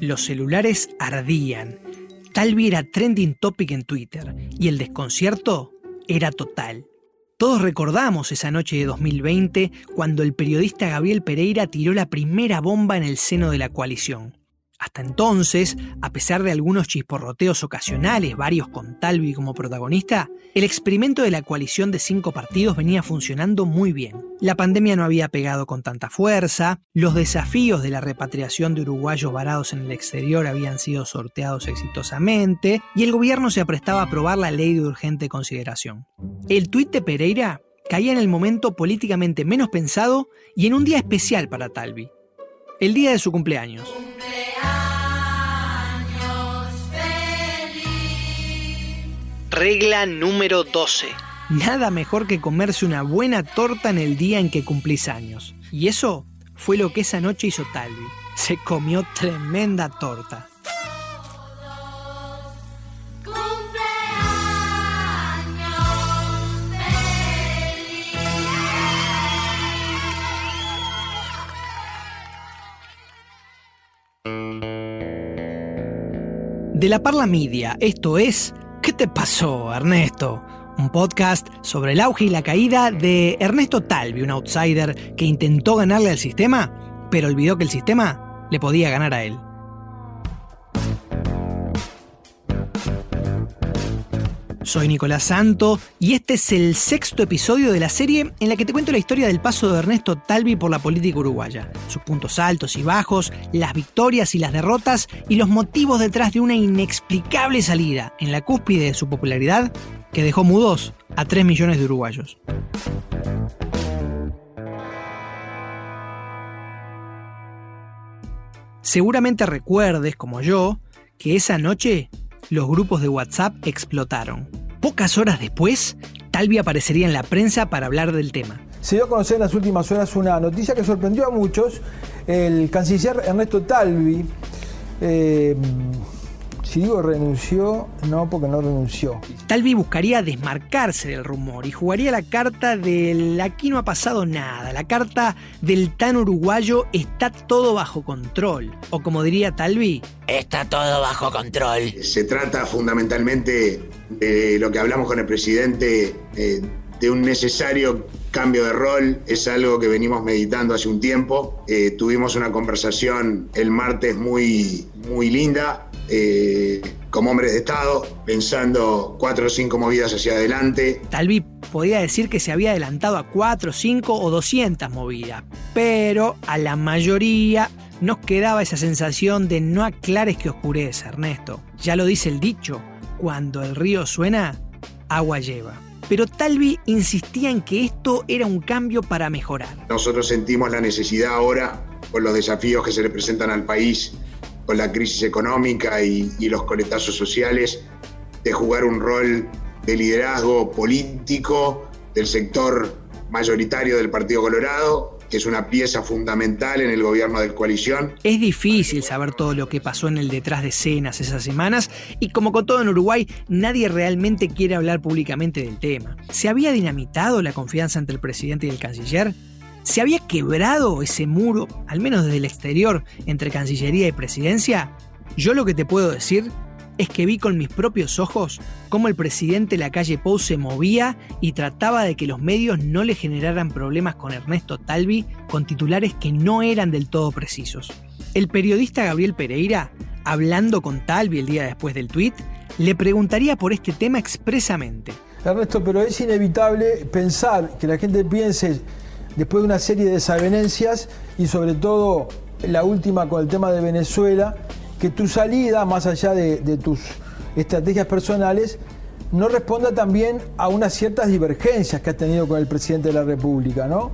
Los celulares ardían. Talvi era trending topic en Twitter y el desconcierto era total. Todos recordamos esa noche de 2020 cuando el periodista Gabriel Pereira tiró la primera bomba en el seno de la coalición. Hasta entonces, a pesar de algunos chisporroteos ocasionales, varios con Talvi como protagonista, el experimento de la coalición de cinco partidos venía funcionando muy bien. La pandemia no había pegado con tanta fuerza, los desafíos de la repatriación de uruguayos varados en el exterior habían sido sorteados exitosamente y el gobierno se aprestaba a aprobar la ley de urgente consideración. El tuit de Pereira caía en el momento políticamente menos pensado y en un día especial para Talvi, el día de su cumpleaños. Regla número 12. Nada mejor que comerse una buena torta en el día en que cumplís años. Y eso fue lo que esa noche hizo Talvi. Se comió tremenda torta. De la Parla Media, esto es ¿Qué te pasó, Ernesto? Un podcast sobre el auge y la caída de Ernesto Talvi, un outsider que intentó ganarle al sistema, pero olvidó que el sistema le podía ganar a él. Soy Nicolás Santo y este es el sexto episodio de la serie en la que te cuento la historia del paso de Ernesto Talvi por la política uruguaya, sus puntos altos y bajos, las victorias y las derrotas y los motivos detrás de una inexplicable salida en la cúspide de su popularidad que dejó mudos a 3 millones de uruguayos. Seguramente recuerdes, como yo, que esa noche los grupos de WhatsApp explotaron. Pocas horas después, Talvi aparecería en la prensa para hablar del tema. Se dio a conocer en las últimas horas una noticia que sorprendió a muchos. El canciller Ernesto Talvi eh, si digo renunció, no, porque no renunció. Talvi buscaría desmarcarse del rumor y jugaría la carta del aquí no ha pasado nada, la carta del tan uruguayo está todo bajo control. O como diría Talvi, está todo bajo control. Se trata fundamentalmente de lo que hablamos con el presidente, eh, de un necesario cambio de rol, es algo que venimos meditando hace un tiempo. Eh, tuvimos una conversación el martes muy, muy linda eh, como hombres de Estado, pensando cuatro o cinco movidas hacia adelante. Talvi podía decir que se había adelantado a cuatro, cinco o doscientas movidas, pero a la mayoría nos quedaba esa sensación de no aclares que oscurece, Ernesto. Ya lo dice el dicho, cuando el río suena, agua lleva. Pero Talvi insistía en que esto era un cambio para mejorar. Nosotros sentimos la necesidad ahora, por los desafíos que se le presentan al país, con la crisis económica y, los coletazos sociales, de jugar un rol de liderazgo político del sector mayoritario del Partido Colorado, que es una pieza fundamental en el gobierno de coalición. Es difícil saber todo lo que pasó en el detrás de escenas esas semanas y como con todo en Uruguay, nadie realmente quiere hablar públicamente del tema. ¿Se había dinamitado la confianza entre el presidente y el canciller? ¿Se había quebrado ese muro, al menos desde el exterior, entre Cancillería y Presidencia? Yo lo que te puedo decir es que vi con mis propios ojos cómo el presidente de la calle Pou se movía y trataba de que los medios no le generaran problemas con Ernesto Talvi con titulares que no eran del todo precisos. El periodista Gabriel Pereira, hablando con Talvi el día después del tuit, le preguntaría por este tema expresamente. Ernesto, pero es inevitable pensar que la gente piense después de una serie de desavenencias y sobre todo la última con el tema de Venezuela, que tu salida, más allá de, tus estrategias personales, no responda también a unas ciertas divergencias que has tenido con el presidente de la República, ¿no?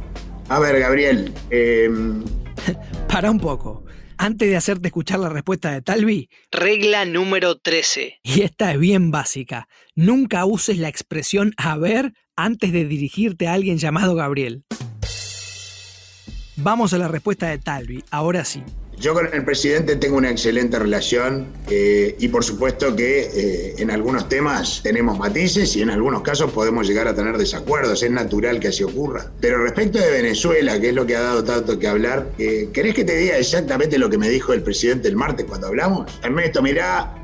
A ver, Gabriel. Em, Para un poco. Antes de hacerte escuchar la respuesta de Talvi, regla número 13. Y esta es bien básica. Nunca uses la expresión a ver antes de dirigirte a alguien llamado Gabriel. Vamos a la respuesta de Talvi, ahora sí. Yo con el presidente tengo una excelente relación eh, y por supuesto que eh, en algunos temas tenemos matices y en algunos casos podemos llegar a tener desacuerdos, es natural que así ocurra. Pero respecto de Venezuela, que es lo que ha dado tanto que hablar, eh, ¿querés que te diga exactamente lo que me dijo el presidente el martes cuando hablamos? Ernesto, mirá,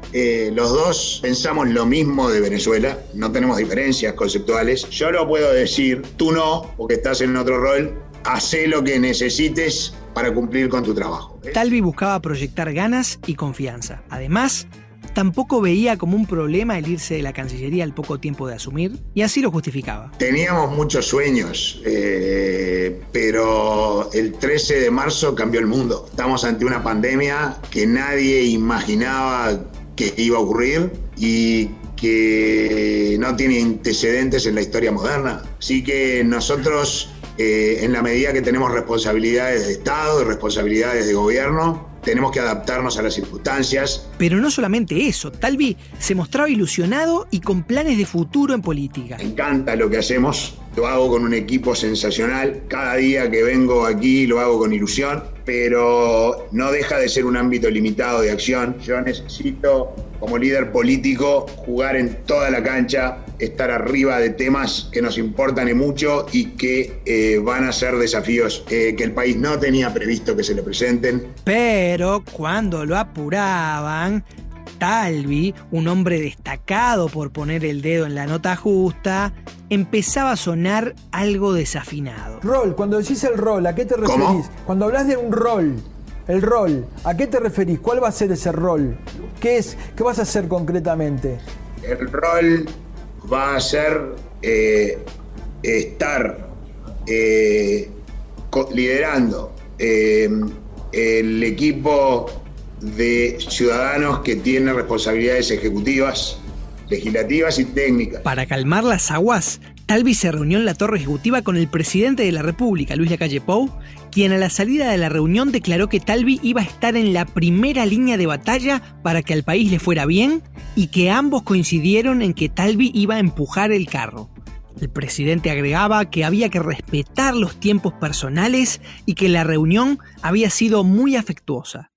los dos pensamos lo mismo de Venezuela, no tenemos diferencias conceptuales. Yo lo puedo decir, tú no, porque estás en otro rol, hacé lo que necesites para cumplir con tu trabajo. Talvi buscaba proyectar ganas y confianza. Además, tampoco veía como un problema el irse de la Cancillería al poco tiempo de asumir, y así lo justificaba. Teníamos muchos sueños, eh, pero el 13 de marzo cambió el mundo. Estamos ante una pandemia que nadie imaginaba que iba a ocurrir y que no tiene antecedentes en la historia moderna. Así que nosotros eh, en la medida que tenemos responsabilidades de Estado y responsabilidades de gobierno, tenemos que adaptarnos a las circunstancias. Pero no solamente eso, Talvi se mostraba ilusionado y con planes de futuro en política. Me encanta lo que hacemos, lo hago con un equipo sensacional, cada día que vengo aquí lo hago con ilusión, pero no deja de ser un ámbito limitado de acción. Yo necesito como líder político jugar en toda la cancha, estar arriba de temas que nos importan y mucho y que eh, van a ser desafíos eh, que el país no tenía previsto que se le presenten. Pero cuando lo apuraban, Talvi, un hombre destacado por poner el dedo en la nota justa, empezaba a sonar algo desafinado. Rol, cuando decís el rol, ¿a qué te referís? Cuando hablas de un rol, el rol, ¿a qué te referís? ¿Cuál va a ser ese rol? ¿Qué es? ¿Qué vas a hacer concretamente? El rol va a ser eh, estar eh, liderando eh, el equipo de ciudadanos que tiene responsabilidades ejecutivas, legislativas y técnicas. Para calmar las aguas, Talvi se reunió en la torre ejecutiva con el presidente de la República, Luis Lacalle Pou, quien a la salida de la reunión declaró que Talvi iba a estar en la primera línea de batalla para que al país le fuera bien y que ambos coincidieron en que Talvi iba a empujar el carro. El presidente agregaba que había que respetar los tiempos personales y que la reunión había sido muy afectuosa.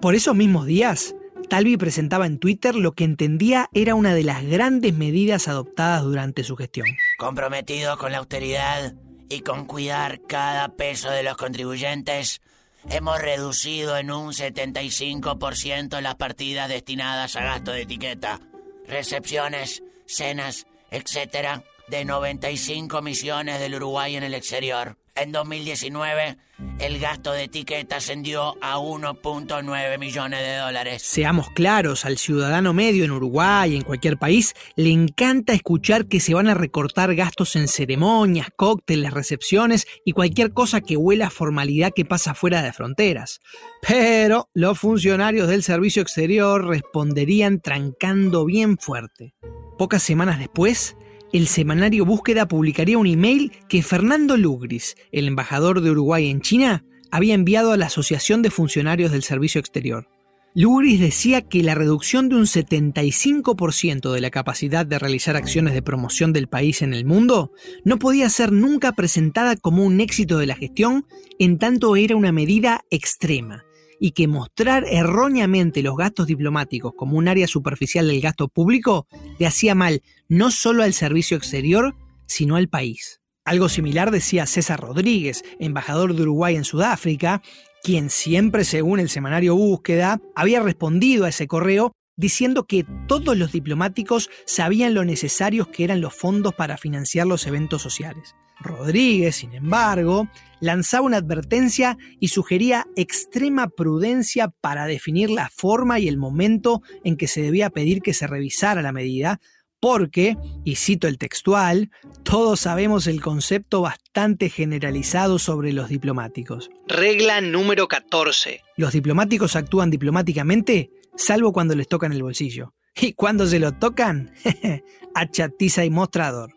Por esos mismos días, Talvi presentaba en Twitter lo que entendía era una de las grandes medidas adoptadas durante su gestión. Comprometido con la austeridad y con cuidar cada peso de los contribuyentes, hemos reducido en un 75% las partidas destinadas a gasto de etiqueta, recepciones, cenas, etc., de 95 misiones del Uruguay en el exterior. En 2019, el gasto de etiqueta ascendió a 1.9 millones de dólares. Seamos claros, al ciudadano medio en Uruguay, en cualquier país, le encanta escuchar que se van a recortar gastos en ceremonias, cócteles, recepciones y cualquier cosa que huela a formalidad que pasa fuera de fronteras. Pero los funcionarios del servicio exterior responderían trancando bien fuerte. Pocas semanas después, el semanario Búsqueda publicaría un email que Fernando Lugris, el embajador de Uruguay en China, había enviado a la Asociación de Funcionarios del Servicio Exterior. Lugris decía que la reducción de un 75% de la capacidad de realizar acciones de promoción del país en el mundo no podía ser nunca presentada como un éxito de la gestión, en tanto era una medida extrema, y que mostrar erróneamente los gastos diplomáticos como un área superficial del gasto público le hacía mal no solo al servicio exterior, sino al país. Algo similar decía César Rodríguez, embajador de Uruguay en Sudáfrica, quien siempre, según el semanario Búsqueda, había respondido a ese correo diciendo que todos los diplomáticos sabían lo necesarios que eran los fondos para financiar los eventos sociales. Rodríguez, sin embargo, lanzaba una advertencia y sugería extrema prudencia para definir la forma y el momento en que se debía pedir que se revisara la medida, porque, y cito el textual, todos sabemos el concepto bastante generalizado sobre los diplomáticos. Regla número 14. Los diplomáticos actúan diplomáticamente salvo cuando les tocan el bolsillo. Y cuando se lo tocan, a chatiza y mostrador.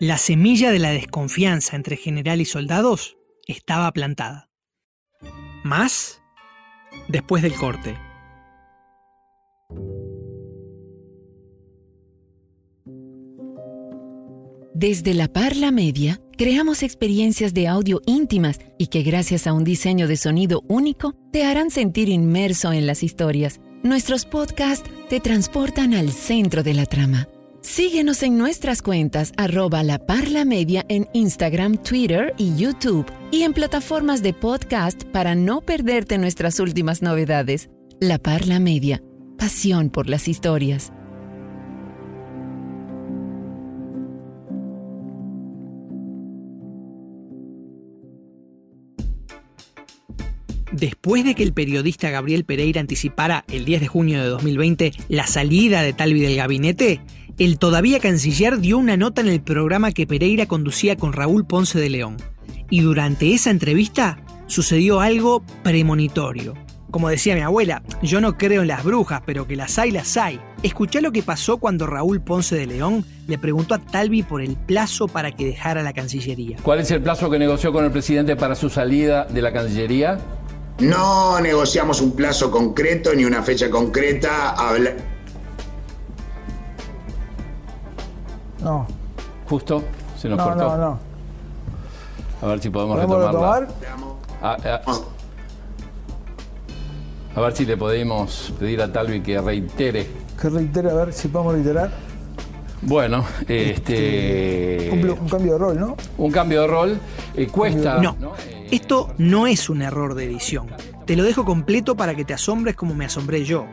La semilla de la desconfianza entre general y soldados estaba plantada. Más después del corte. Desde la Parla Media creamos experiencias de audio íntimas y que gracias a un diseño de sonido único te harán sentir inmerso en las historias. Nuestros podcasts te transportan al centro de la trama. Síguenos en nuestras cuentas arroba la parla media en Instagram, Twitter y YouTube y en plataformas de podcast para no perderte nuestras últimas novedades. La Parla Media, pasión por las historias. Después de que el periodista Gabriel Pereira anticipara el 10 de junio de 2020 la salida de Talvi del gabinete, el todavía canciller dio una nota en el programa que Pereira conducía con Raúl Ponce de León. Y durante esa entrevista sucedió algo premonitorio. Como decía mi abuela, yo no creo en las brujas, pero que las hay, las hay. Escuché lo que pasó cuando Raúl Ponce de León le preguntó a Talvi por el plazo para que dejara la Cancillería. ¿Cuál es el plazo que negoció con el presidente para su salida de la Cancillería? No negociamos un plazo concreto ni una fecha concreta. Habla... No. Justo, se nos No, cortó. no, no. A ver si podemos, ¿Podemos retomarla. retomar? A, a- a ver si le podemos pedir a Talvi que reitere. Que reitere, a ver si podemos reiterar. Bueno, este. Un, blo- un cambio de rol, ¿no? un cambio de rol eh, cuesta. No, Eh, esto no es un error de edición. Te lo dejo completo para que te asombres como me asombré yo.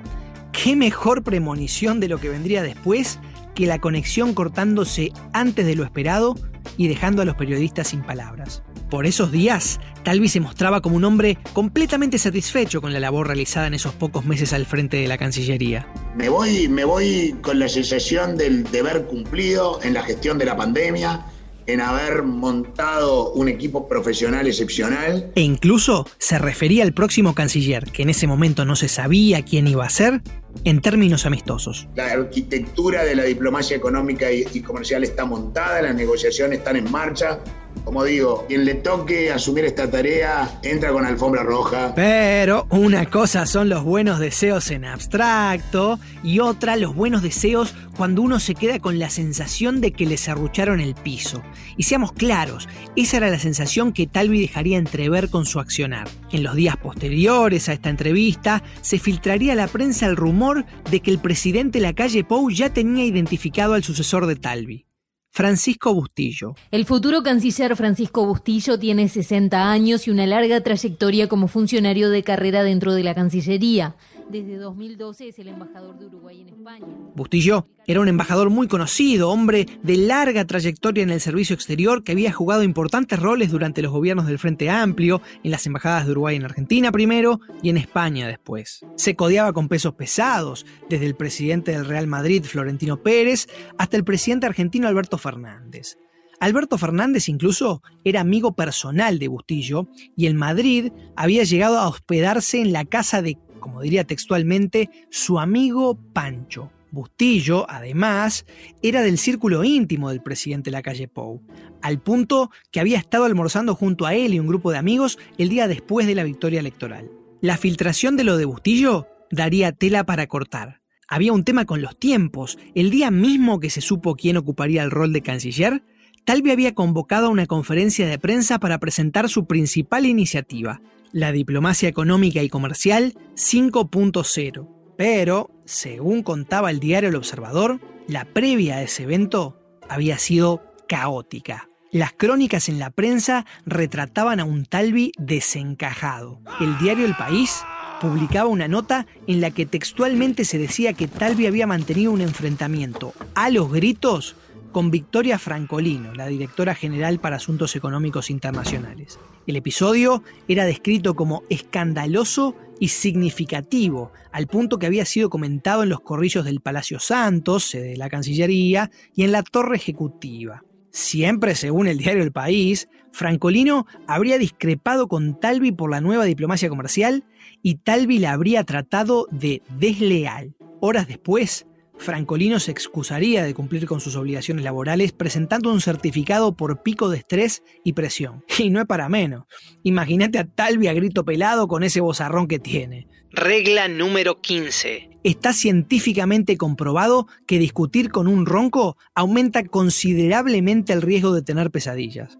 ¿Qué mejor premonición de lo que vendría después que la conexión cortándose antes de lo esperado y dejando a los periodistas sin palabras? Por esos días, Talvi se mostraba como un hombre completamente satisfecho con la labor realizada en esos pocos meses al frente de la Cancillería. Me voy, me voy con la sensación del deber cumplido en la gestión de la pandemia, en haber montado un equipo profesional excepcional. E incluso se refería al próximo canciller, que en ese momento no se sabía quién iba a ser, en términos amistosos. La arquitectura de la diplomacia económica y, comercial está montada, las negociaciones están en marcha. Como digo, quien le toque asumir esta tarea entra con alfombra roja. Pero una cosa son los buenos deseos en abstracto y otra los buenos deseos cuando uno se queda con la sensación de que le serrucharon el piso. Y seamos claros, esa era la sensación que Talvi dejaría entrever con su accionar. En los días posteriores a esta entrevista se filtraría a la prensa el rumor de que el presidente Lacalle Pou ya tenía identificado al sucesor de Talvi. Francisco Bustillo. El futuro canciller Francisco Bustillo tiene 60 años y una larga trayectoria como funcionario de carrera dentro de la Cancillería. Desde 2012 es el embajador de Uruguay en España. Bustillo era un embajador muy conocido, hombre de larga trayectoria en el servicio exterior que había jugado importantes roles durante los gobiernos del Frente Amplio, en las embajadas de Uruguay en Argentina primero y en España después. Se codeaba con pesos pesados, desde el presidente del Real Madrid, Florentino Pérez, hasta el presidente argentino Alberto Fernández. Alberto Fernández incluso era amigo personal de Bustillo y en Madrid había llegado a hospedarse en la casa de, como diría textualmente, su amigo Pancho. Bustillo, además, era del círculo íntimo del presidente Lacalle Pou, al punto que había estado almorzando junto a él y un grupo de amigos el día después de la victoria electoral. La filtración de lo de Bustillo daría tela para cortar. Había un tema con los tiempos. El día mismo que se supo quién ocuparía el rol de canciller, Talvi había convocado a una conferencia de prensa para presentar su principal iniciativa, la diplomacia económica y comercial 5.0. Pero, según contaba el diario El Observador, la previa a ese evento había sido caótica. Las crónicas en la prensa retrataban a un Talvi desencajado. El diario El País publicaba una nota en la que textualmente se decía que Talvi había mantenido un enfrentamiento a los gritos con Victoria Francolino, la directora general para Asuntos Económicos Internacionales. El episodio era descrito como escandaloso y significativo, al punto que había sido comentado en los corrillos del Palacio Santos, de la Cancillería, y en la Torre Ejecutiva. Siempre según el diario El País, Francolino habría discrepado con Talvi por la nueva diplomacia comercial y Talvi la habría tratado de desleal. Horas después, Francolino se excusaría de cumplir con sus obligaciones laborales presentando un certificado por pico de estrés y presión. Y no es para menos. Imagínate a Talvi a grito pelado con ese bozarrón que tiene. Regla número 15. Está científicamente comprobado que discutir con un ronco aumenta considerablemente el riesgo de tener pesadillas.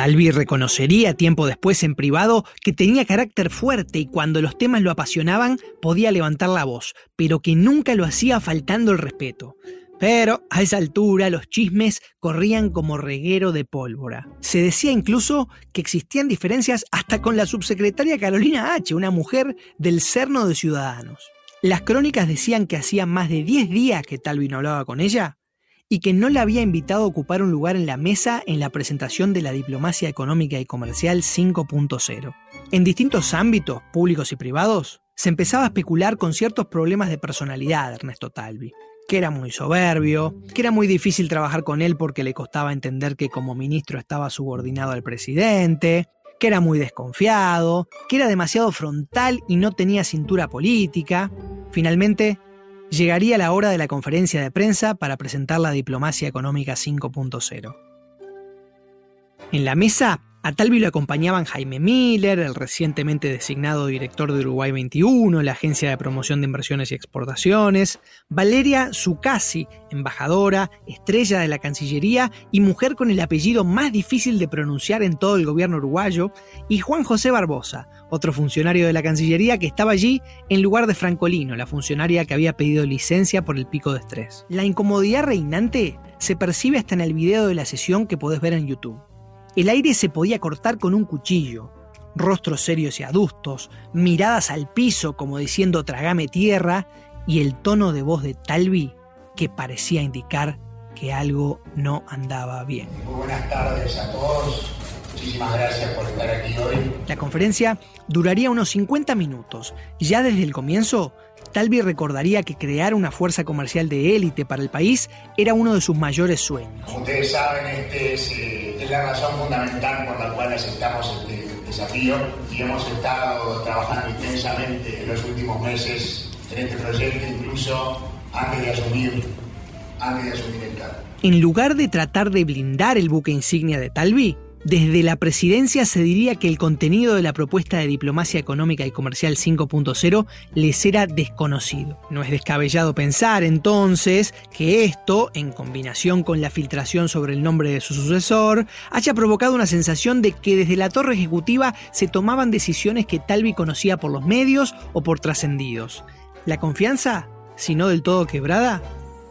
Talvi reconocería tiempo después en privado que tenía carácter fuerte y cuando los temas lo apasionaban podía levantar la voz, pero que nunca lo hacía faltando el respeto. Pero a esa altura los chismes corrían como reguero de pólvora. Se decía incluso que existían diferencias hasta con la subsecretaria Carolina H., una mujer del Cerno de Ciudadanos. Las crónicas decían que hacía más de 10 días que Talvi no hablaba con ella y que no la había invitado a ocupar un lugar en la mesa en la presentación de la diplomacia económica y comercial 5.0. En distintos ámbitos, públicos y privados, se empezaba a especular con ciertos problemas de personalidad de Ernesto Talvi, que era muy soberbio, que era muy difícil trabajar con él porque le costaba entender que como ministro estaba subordinado al presidente, que era muy desconfiado, que era demasiado frontal y no tenía cintura política. Finalmente, llegaría la hora de la conferencia de prensa para presentar la Diplomacia Económica 5.0. En la mesa, a Talvi lo acompañaban Jaime Miller, el recientemente designado director de Uruguay 21, la Agencia de Promoción de Inversiones y Exportaciones, Valeria Zucasi, embajadora, estrella de la Cancillería y mujer con el apellido más difícil de pronunciar en todo el gobierno uruguayo, y Juan José Barbosa, otro funcionario de la Cancillería que estaba allí en lugar de Francolino, la funcionaria que había pedido licencia por el pico de estrés. La incomodidad reinante se percibe hasta en el video de la sesión que podés ver en YouTube. El aire se podía cortar con un cuchillo, rostros serios y adustos, miradas al piso como diciendo tragame tierra y el tono de voz de Talvi que parecía indicar que algo no andaba bien. Muy buenas tardes a todos. Muchísimas gracias por estar aquí hoy. La conferencia duraría unos 50 minutos. Ya desde el comienzo, Talvi recordaría que crear una fuerza comercial de élite para el país era uno de sus mayores sueños. Como ustedes saben, este es, eh, es la razón fundamental por la cual aceptamos este desafío y hemos estado trabajando intensamente en los últimos meses en este proyecto, incluso antes de asumir, antes de asumir el cargo. En lugar de tratar de blindar el buque insignia de Talvi, desde la presidencia se diría que el contenido de la propuesta de diplomacia económica y comercial 5.0 les era desconocido. No es descabellado pensar entonces que esto, en combinación con la filtración sobre el nombre de su sucesor, haya provocado una sensación de que desde la torre ejecutiva se tomaban decisiones que Talvi conocía por los medios o por trascendidos. La confianza, si no del todo quebrada,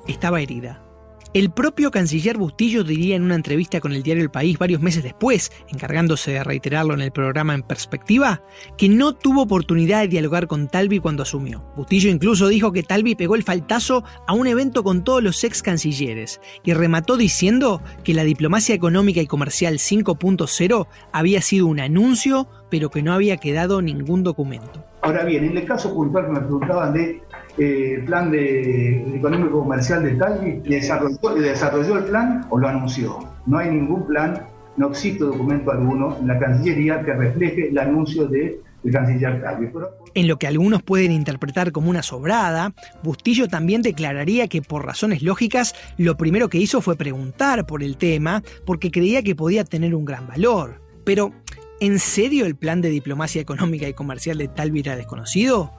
estaba herida. El propio canciller Bustillo diría en una entrevista con el diario El País varios meses después, encargándose de reiterarlo en el programa En Perspectiva, que no tuvo oportunidad de dialogar con Talvi cuando asumió. Bustillo incluso dijo que Talvi pegó el faltazo a un evento con todos los ex cancilleres y remató diciendo que la diplomacia económica y comercial 5.0 había sido un anuncio, pero que no había quedado ningún documento. Ahora bien, en el caso puntual que me preguntaban de eh, plan de, económico comercial de Talvi, desarrolló, desarrolló el plan o lo anunció. No hay ningún plan, no existe documento alguno en la Cancillería que refleje el anuncio de el canciller Talvi. En lo que algunos pueden interpretar como una sobrada, Bustillo también declararía que por razones lógicas lo primero que hizo fue preguntar por el tema porque creía que podía tener un gran valor. Pero, ¿en serio el plan de diplomacia económica y comercial de Talvi era desconocido?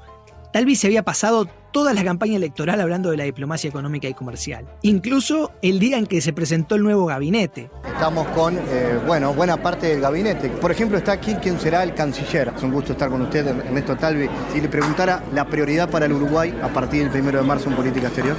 Talvi se había pasado toda la campaña electoral hablando de la diplomacia económica y comercial, incluso el día en que se presentó el nuevo gabinete. Estamos con, eh, bueno, buena parte del gabinete. Por ejemplo, está aquí quien será el canciller. Es un gusto estar con usted, Ernesto Talvi. Si le preguntara la prioridad para el Uruguay a partir del primero de marzo en política exterior.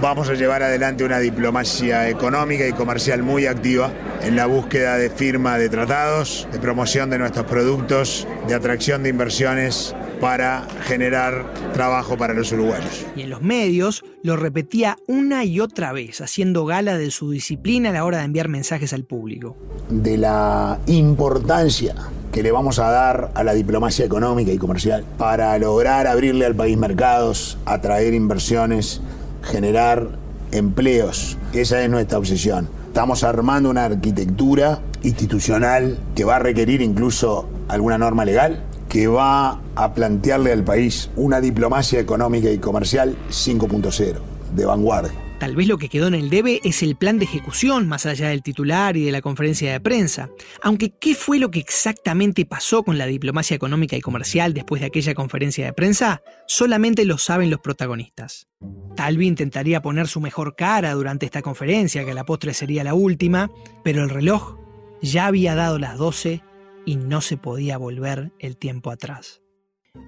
Vamos a llevar adelante una diplomacia económica y comercial muy activa en la búsqueda de firma de tratados, de promoción de nuestros productos, de atracción de inversiones para generar trabajo para los uruguayos. Y en los medios lo repetía una y otra vez, haciendo gala de su disciplina a la hora de enviar mensajes al público. De la importancia que le vamos a dar a la diplomacia económica y comercial para lograr abrirle al país mercados, atraer inversiones, generar empleos. Esa es nuestra obsesión. Estamos armando una arquitectura institucional que va a requerir incluso alguna norma legal que va a plantearle al país una diplomacia económica y comercial 5.0, de vanguardia. Tal vez lo que quedó en el debe es el plan de ejecución, más allá del titular y de la conferencia de prensa. Aunque, ¿qué fue lo que exactamente pasó con la diplomacia económica y comercial después de aquella conferencia de prensa? Solamente lo saben los protagonistas. Talvi intentaría poner su mejor cara durante esta conferencia, que a la postre sería la última, pero el reloj Ya había dado las 12 y no se podía volver el tiempo atrás.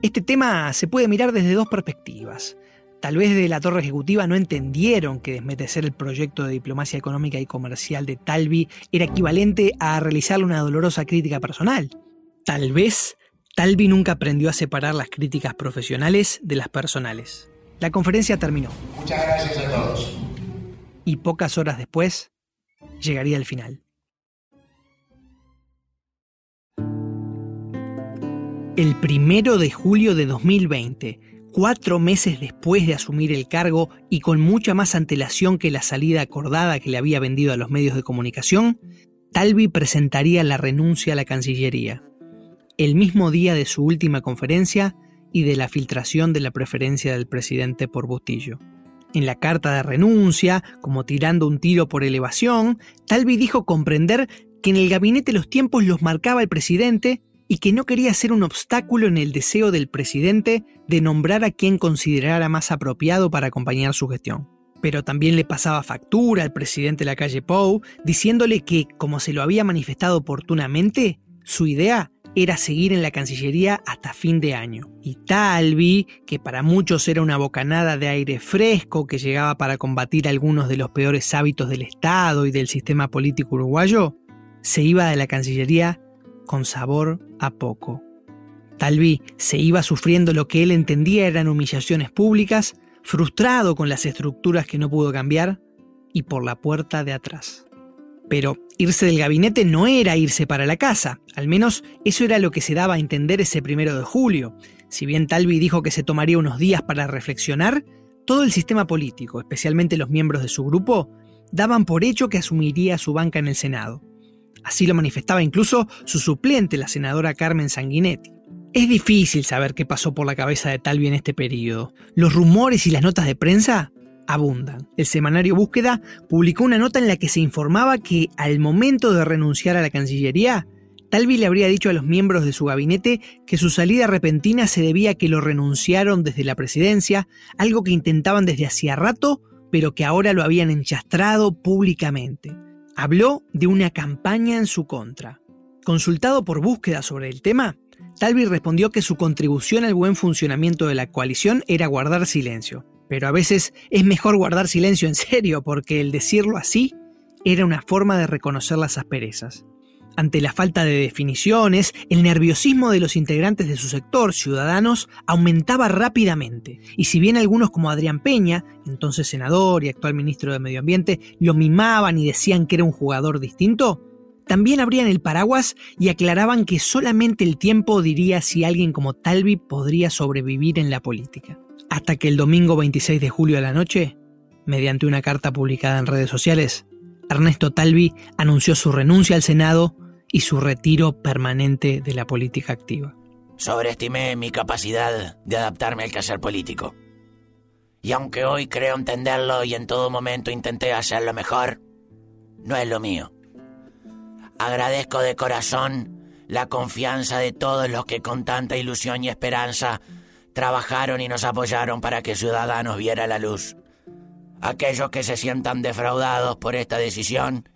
Este tema se puede mirar desde dos perspectivas. Tal vez de la torre ejecutiva no entendieron que desmetecer el proyecto de diplomacia económica y comercial de Talvi era equivalente a realizarle una dolorosa crítica personal. Tal vez Talvi nunca aprendió a separar las críticas profesionales de las personales. La conferencia terminó. Muchas gracias a todos. Y pocas horas después llegaría el final. El primero de julio de 2020, cuatro meses después de asumir el cargo y con mucha más antelación que la salida acordada que le había vendido a los medios de comunicación, Talvi presentaría la renuncia a la Cancillería. El mismo día de su última conferencia y de la filtración de la preferencia del presidente por Bustillo. En la carta de renuncia, como tirando un tiro por elevación, Talvi dijo comprender que en el gabinete los tiempos los marcaba el presidente y que no quería ser un obstáculo en el deseo del presidente de nombrar a quien considerara más apropiado para acompañar su gestión. Pero también le pasaba factura al presidente de la calle Pou, diciéndole que, como se lo había manifestado oportunamente, su idea era seguir en la Cancillería hasta fin de año. Y Talvi, que para muchos era una bocanada de aire fresco que llegaba para combatir algunos de los peores hábitos del Estado y del sistema político uruguayo, se iba de la Cancillería con sabor a poco. Talvi se iba sufriendo lo que él entendía eran humillaciones públicas, frustrado con las estructuras que no pudo cambiar y por la puerta de atrás. Pero irse del gabinete no era irse para la casa, al menos eso era lo que se daba a entender ese primero de julio. Si bien Talvi dijo que se tomaría unos días para reflexionar, todo el sistema político, especialmente los miembros de su grupo, daban por hecho que asumiría su banca en el Senado. Así lo manifestaba incluso su suplente, la senadora Carmen Sanguinetti. Es difícil saber qué pasó por la cabeza de Talvi en este periodo. Los rumores y las notas de prensa abundan. El semanario Búsqueda publicó una nota en la que se informaba que al momento de renunciar a la Cancillería, Talvi le habría dicho a los miembros de su gabinete que su salida repentina se debía a que lo renunciaron desde la presidencia, algo que intentaban desde hacía rato, pero que ahora lo habían enchastrado públicamente habló de una campaña en su contra. Consultado por búsqueda sobre el tema, Talvi respondió que su contribución al buen funcionamiento de la coalición era guardar silencio. Pero a veces es mejor guardar silencio en serio porque el decirlo así era una forma de reconocer las asperezas. Ante la falta de definiciones, el nerviosismo de los integrantes de su sector, ciudadanos, aumentaba rápidamente. Y si bien algunos como Adrián Peña, entonces senador y actual ministro de Medio Ambiente, lo mimaban y decían que era un jugador distinto, también abrían el paraguas y aclaraban que solamente el tiempo diría si alguien como Talvi podría sobrevivir en la política. Hasta que el domingo 26 de julio a la noche, mediante una carta publicada en redes sociales, Ernesto Talvi anunció su renuncia al Senado y su retiro permanente de la política activa. Sobreestimé mi capacidad de adaptarme al quehacer político. Y aunque hoy creo entenderlo y en todo momento intenté hacerlo mejor, no es lo mío. Agradezco de corazón la confianza de todos los que con tanta ilusión y esperanza trabajaron y nos apoyaron para que Ciudadanos viera la luz. Aquellos que se sientan defraudados por esta decisión,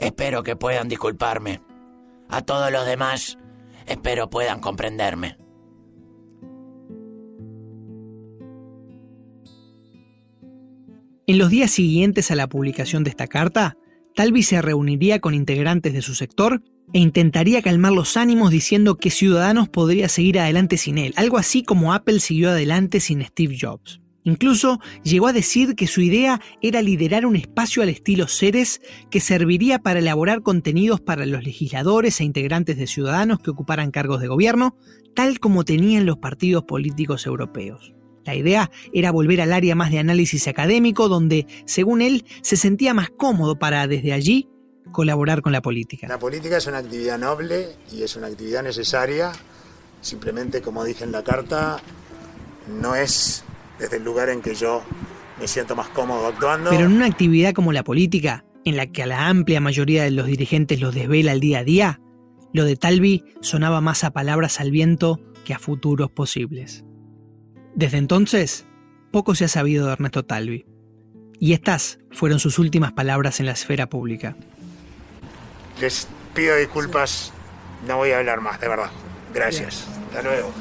Espero que puedan disculparme. A todos los demás, espero puedan comprenderme. En los días siguientes a la publicación de esta carta, Talvi se reuniría con integrantes de su sector e intentaría calmar los ánimos diciendo que Ciudadanos podría seguir adelante sin él, algo así como Apple siguió adelante sin Steve Jobs. Incluso llegó a decir que su idea era liderar un espacio al estilo Ceres que serviría para elaborar contenidos para los legisladores e integrantes de ciudadanos que ocuparan cargos de gobierno, tal como tenían los partidos políticos europeos. La idea era volver al área más de análisis académico, donde, según él, se sentía más cómodo para, desde allí, colaborar con la política. La política es una actividad noble y es una actividad necesaria. Simplemente, como dije en la carta, no es desde el lugar en que yo me siento más cómodo actuando. Pero en una actividad como la política, en la que a la amplia mayoría de los dirigentes los desvela el día a día, lo de Talvi sonaba más a palabras al viento que a futuros posibles. Desde entonces, poco se ha sabido de Ernesto Talvi. Y estas fueron sus últimas palabras en la esfera pública. Les pido disculpas, no voy a hablar más, de verdad. Gracias. Hasta luego.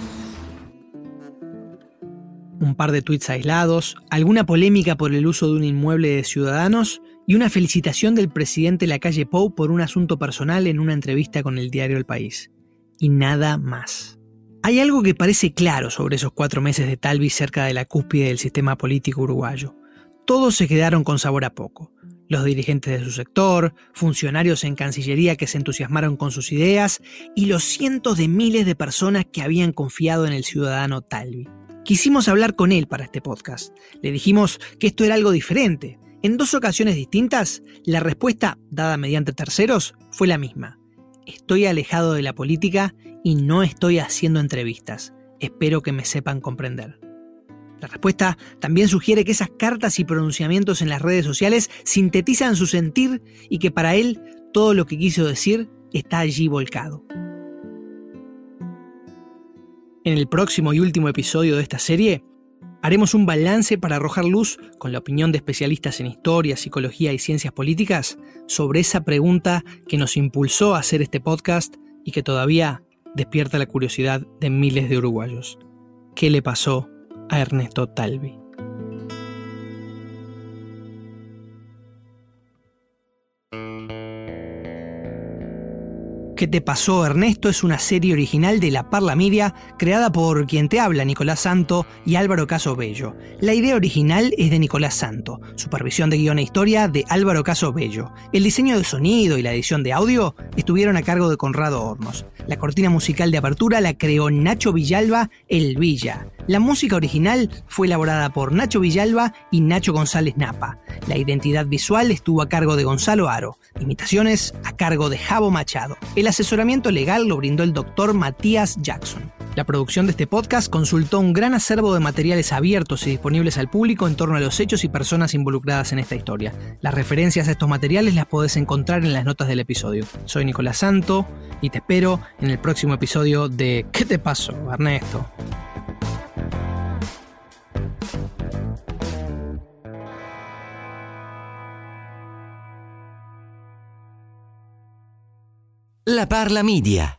Par de tweets aislados, alguna polémica por el uso de un inmueble de ciudadanos y una felicitación del presidente Lacalle Pou por un asunto personal en una entrevista con el diario El País. Y nada más. Hay algo que parece claro sobre esos cuatro meses de Talvi cerca de la cúspide del sistema político uruguayo. Todos se quedaron con sabor a poco. Los dirigentes de su sector, funcionarios en Cancillería que se entusiasmaron con sus ideas y los cientos de miles de personas que habían confiado en el ciudadano Talvi. Quisimos hablar con él para este podcast. Le dijimos que esto era algo diferente. En dos ocasiones distintas, la respuesta, dada mediante terceros, fue la misma. Estoy alejado de la política y no estoy haciendo entrevistas. Espero que me sepan comprender. La respuesta también sugiere que esas cartas y pronunciamientos en las redes sociales sintetizan su sentir y que para él todo lo que quiso decir está allí volcado. En el próximo y último episodio de esta serie, haremos un balance para arrojar luz, con la opinión de especialistas en historia, psicología y ciencias políticas, sobre esa pregunta que nos impulsó a hacer este podcast y que todavía despierta la curiosidad de miles de uruguayos. ¿Qué le pasó a Ernesto Talvi? ¿Qué te pasó, Ernesto? Es una serie original de La Parla Media, creada por quien te habla, Nicolás Santo y Álvaro Caso Bello. La idea original es de Nicolás Santo, supervisión de guion e historia de Álvaro Caso Bello. El diseño de sonido y la edición de audio estuvieron a cargo de Conrado Hornos. La cortina musical de apertura la creó Nacho Villalba, El Villa. La música original fue elaborada por Nacho Villalba y Nacho González Napa. La identidad visual estuvo a cargo de Gonzalo Aro. Imitaciones a cargo de Javo Machado. El asesoramiento legal lo brindó el doctor Matías Jackson. La producción de este podcast consultó un gran acervo de materiales abiertos y disponibles al público en torno a los hechos y personas involucradas en esta historia. Las referencias a estos materiales las podés encontrar en las notas del episodio. Soy Nicolás Santo y te espero en el próximo episodio de ¿Qué te pasó, Ernesto? La Parla Media.